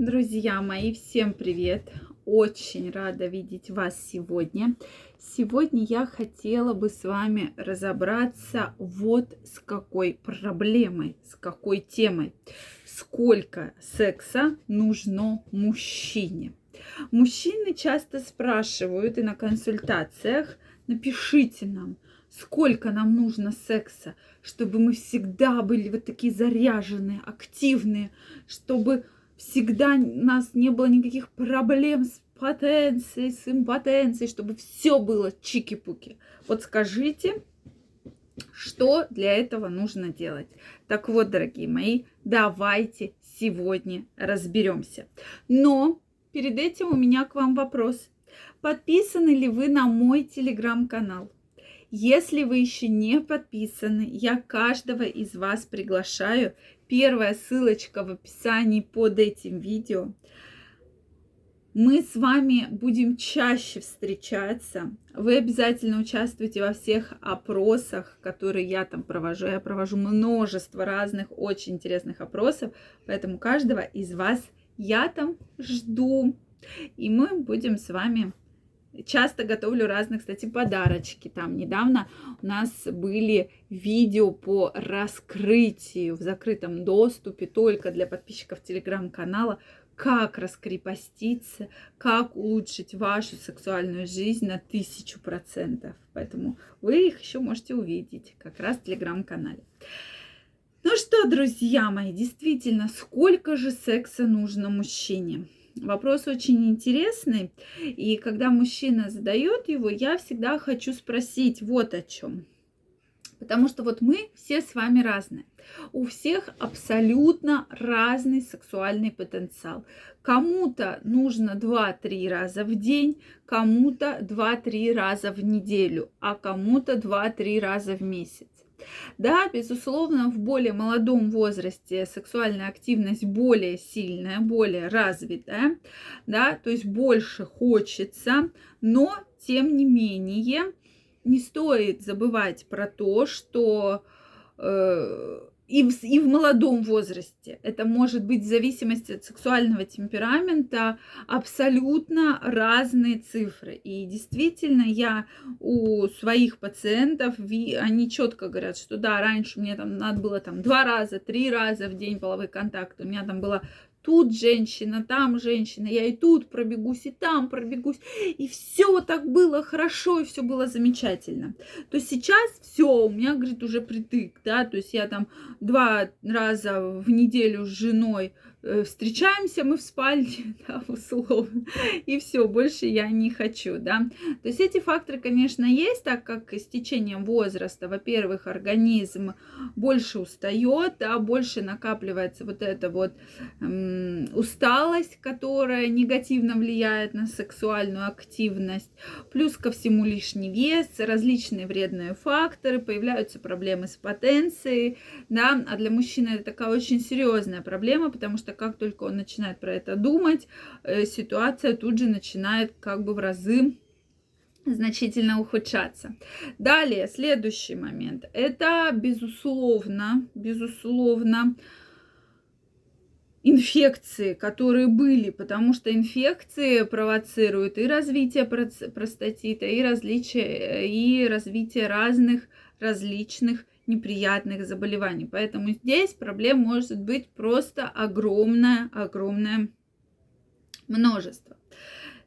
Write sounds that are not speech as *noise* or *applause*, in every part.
Друзья мои, всем привет! Очень рада видеть вас сегодня. Сегодня я хотела бы с вами разобраться вот с какой проблемой, с какой темой. Сколько секса нужно мужчине? Мужчины часто спрашивают и на консультациях, напишите нам, сколько нам нужно секса, чтобы мы всегда были вот такие заряженные, активные, чтобы всегда у нас не было никаких проблем с потенцией, с импотенцией, чтобы все было чики-пуки. Вот скажите, что для этого нужно делать? Так вот, дорогие мои, давайте сегодня разберемся. Но перед этим у меня к вам вопрос. Подписаны ли вы на мой телеграм-канал? Если вы еще не подписаны, я каждого из вас приглашаю Первая ссылочка в описании под этим видео. Мы с вами будем чаще встречаться. Вы обязательно участвуйте во всех опросах, которые я там провожу. Я провожу множество разных очень интересных опросов, поэтому каждого из вас я там жду. И мы будем с вами Часто готовлю разные, кстати, подарочки. Там недавно у нас были видео по раскрытию в закрытом доступе только для подписчиков телеграм-канала, как раскрепоститься, как улучшить вашу сексуальную жизнь на тысячу процентов. Поэтому вы их еще можете увидеть как раз в телеграм-канале. Ну что, друзья мои, действительно, сколько же секса нужно мужчине? Вопрос очень интересный, и когда мужчина задает его, я всегда хочу спросить вот о чем. Потому что вот мы все с вами разные. У всех абсолютно разный сексуальный потенциал. Кому-то нужно 2-3 раза в день, кому-то 2-3 раза в неделю, а кому-то 2-3 раза в месяц. Да, безусловно, в более молодом возрасте сексуальная активность более сильная, более развитая, да, то есть больше хочется, но тем не менее не стоит забывать про то, что э, и в, и в молодом возрасте. Это может быть в зависимости от сексуального темперамента абсолютно разные цифры. И действительно, я у своих пациентов, они четко говорят, что да, раньше мне там надо было там два раза, три раза в день половой контакт. У меня там было тут женщина, там женщина, я и тут пробегусь, и там пробегусь, и все так было хорошо, и все было замечательно. То сейчас все, у меня, говорит, уже притык, да, то есть я там два раза в неделю с женой встречаемся мы в спальне, *laughs* да, условно, и все, больше я не хочу, да. То есть эти факторы, конечно, есть, так как с течением возраста, во-первых, организм больше устает, да, больше накапливается вот эта вот эм, усталость, которая негативно влияет на сексуальную активность, плюс ко всему лишний вес, различные вредные факторы, появляются проблемы с потенцией, да, а для мужчины это такая очень серьезная проблема, потому что что как только он начинает про это думать, э, ситуация тут же начинает как бы в разы значительно ухудшаться. Далее, следующий момент. Это, безусловно, безусловно, инфекции, которые были, потому что инфекции провоцируют и развитие простатита, и, различие, и развитие разных различных неприятных заболеваний. Поэтому здесь проблем может быть просто огромное, огромное множество.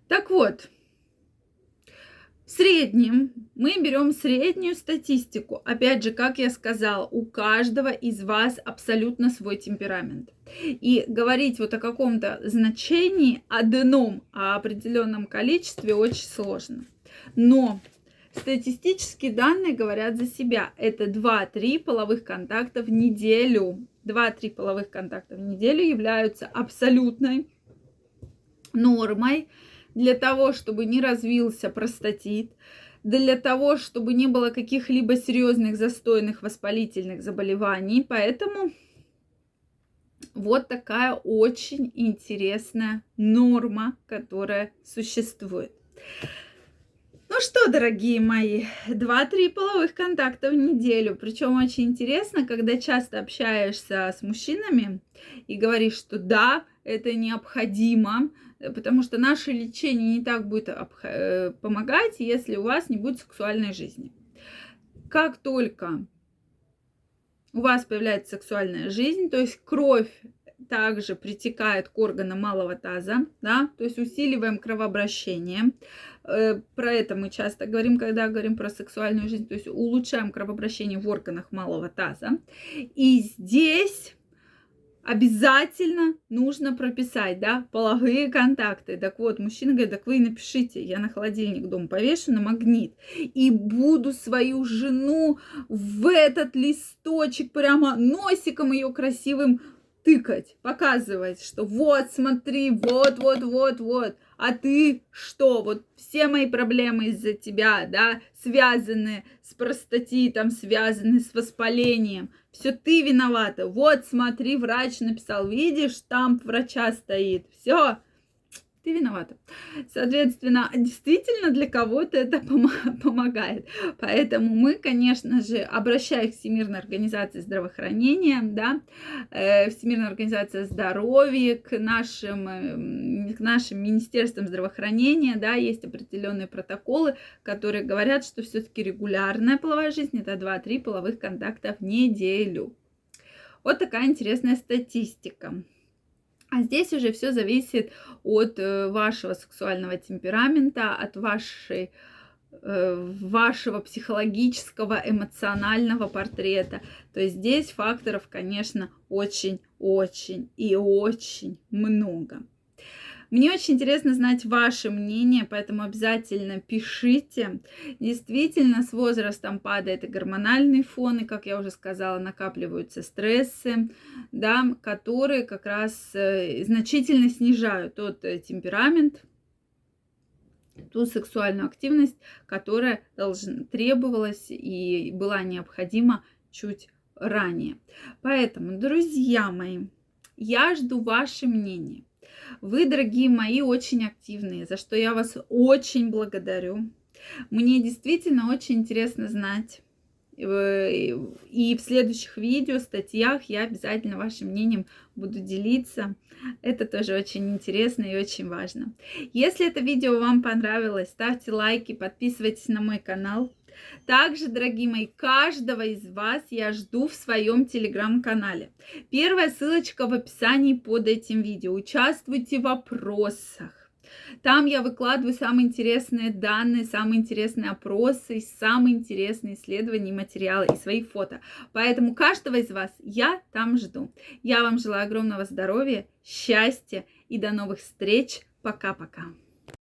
Так вот, в среднем мы берем среднюю статистику. Опять же, как я сказала, у каждого из вас абсолютно свой темперамент. И говорить вот о каком-то значении одном, о определенном количестве очень сложно. Но Статистические данные говорят за себя. Это 2-3 половых контакта в неделю. 2-3 половых контакта в неделю являются абсолютной нормой для того, чтобы не развился простатит, для того, чтобы не было каких-либо серьезных застойных воспалительных заболеваний. Поэтому вот такая очень интересная норма, которая существует. Ну что, дорогие мои, 2-3 половых контакта в неделю. Причем очень интересно, когда часто общаешься с мужчинами и говоришь, что да, это необходимо, потому что наше лечение не так будет э, помогать, если у вас не будет сексуальной жизни. Как только у вас появляется сексуальная жизнь, то есть кровь также притекает к органам малого таза, да, то есть усиливаем кровообращение. Э, про это мы часто говорим, когда говорим про сексуальную жизнь, то есть улучшаем кровообращение в органах малого таза. И здесь обязательно нужно прописать, да, половые контакты. Так вот, мужчина говорит, так вы напишите, я на холодильник дом повешу на магнит и буду свою жену в этот листочек прямо носиком ее красивым тыкать, показывать, что вот, смотри, вот, вот, вот, вот, а ты что? Вот все мои проблемы из-за тебя, да, связаны с простатитом, связаны с воспалением. Все ты виновата. Вот, смотри, врач написал, видишь, там врача стоит. Все, ты виновата. Соответственно, действительно для кого-то это *laughs* помогает. Поэтому мы, конечно же, обращаясь к Всемирной организации здравоохранения, да, э, Всемирная организация здоровья, к нашим, э, к нашим министерствам здравоохранения, да, есть определенные протоколы, которые говорят, что все-таки регулярная половая жизнь это 2-3 половых контакта в неделю. Вот такая интересная статистика. А здесь уже все зависит от э, вашего сексуального темперамента, от вашей э, вашего психологического, эмоционального портрета. То есть здесь факторов, конечно, очень-очень и очень много. Мне очень интересно знать ваше мнение, поэтому обязательно пишите. Действительно, с возрастом падает и гормональный фон, и, как я уже сказала, накапливаются стрессы, да, которые как раз э, значительно снижают тот э, темперамент, ту сексуальную активность, которая должна, требовалась и была необходима чуть ранее. Поэтому, друзья мои, я жду ваше мнение. Вы, дорогие мои, очень активные, за что я вас очень благодарю. Мне действительно очень интересно знать. Э, и в следующих видео, статьях я обязательно вашим мнением буду делиться. Это тоже очень интересно и очень важно. Если это видео вам понравилось, ставьте лайки, подписывайтесь на мой канал. Также, дорогие мои, каждого из вас я жду в своем телеграм-канале. Первая ссылочка в описании под этим видео. Участвуйте в вопросах. Там я выкладываю самые интересные данные, самые интересные опросы, самые интересные исследования, материалы и свои фото. Поэтому каждого из вас я там жду. Я вам желаю огромного здоровья, счастья и до новых встреч. Пока-пока.